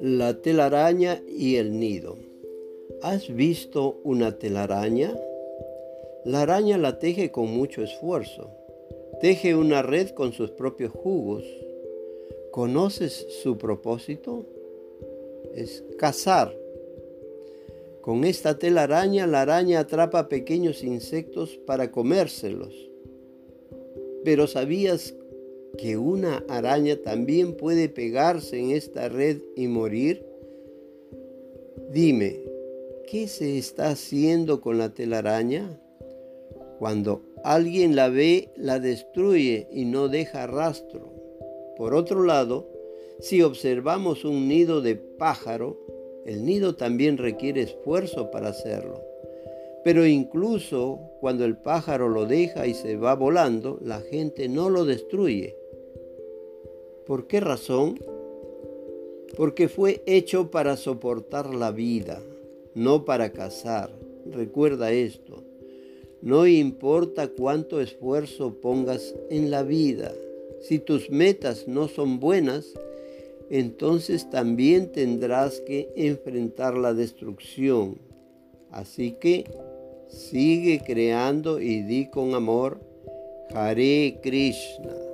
La telaraña y el nido. ¿Has visto una telaraña? La araña la teje con mucho esfuerzo. Teje una red con sus propios jugos. ¿Conoces su propósito? Es cazar. Con esta telaraña la araña atrapa pequeños insectos para comérselos. Pero ¿sabías que una araña también puede pegarse en esta red y morir? Dime, ¿qué se está haciendo con la telaraña? Cuando alguien la ve, la destruye y no deja rastro. Por otro lado, si observamos un nido de pájaro, el nido también requiere esfuerzo para hacerlo. Pero incluso cuando el pájaro lo deja y se va volando, la gente no lo destruye. ¿Por qué razón? Porque fue hecho para soportar la vida, no para cazar. Recuerda esto. No importa cuánto esfuerzo pongas en la vida, si tus metas no son buenas, entonces también tendrás que enfrentar la destrucción. Así que sigue creando y di con amor Hare Krishna.